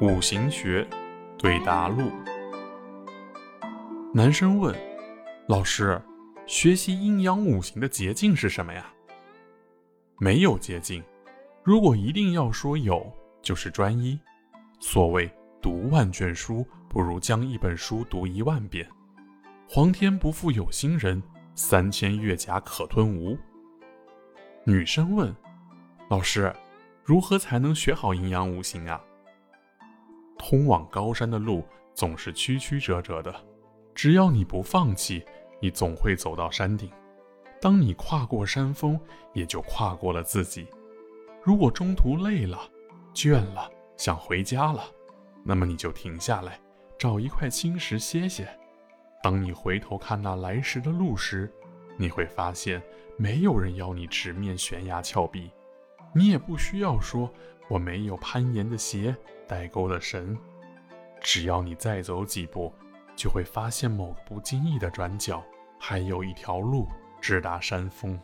五行学对答录。男生问：“老师，学习阴阳五行的捷径是什么呀？”没有捷径。如果一定要说有，就是专一。所谓“读万卷书，不如将一本书读一万遍”。皇天不负有心人，三千越甲可吞吴。女生问：“老师，如何才能学好阴阳五行啊？”通往高山的路总是曲曲折折的，只要你不放弃，你总会走到山顶。当你跨过山峰，也就跨过了自己。如果中途累了、倦了，想回家了，那么你就停下来，找一块青石歇歇。当你回头看那来时的路时，你会发现，没有人要你直面悬崖峭壁，你也不需要说“我没有攀岩的鞋，带钩的绳”。只要你再走几步，就会发现某个不经意的转角，还有一条路直达山峰。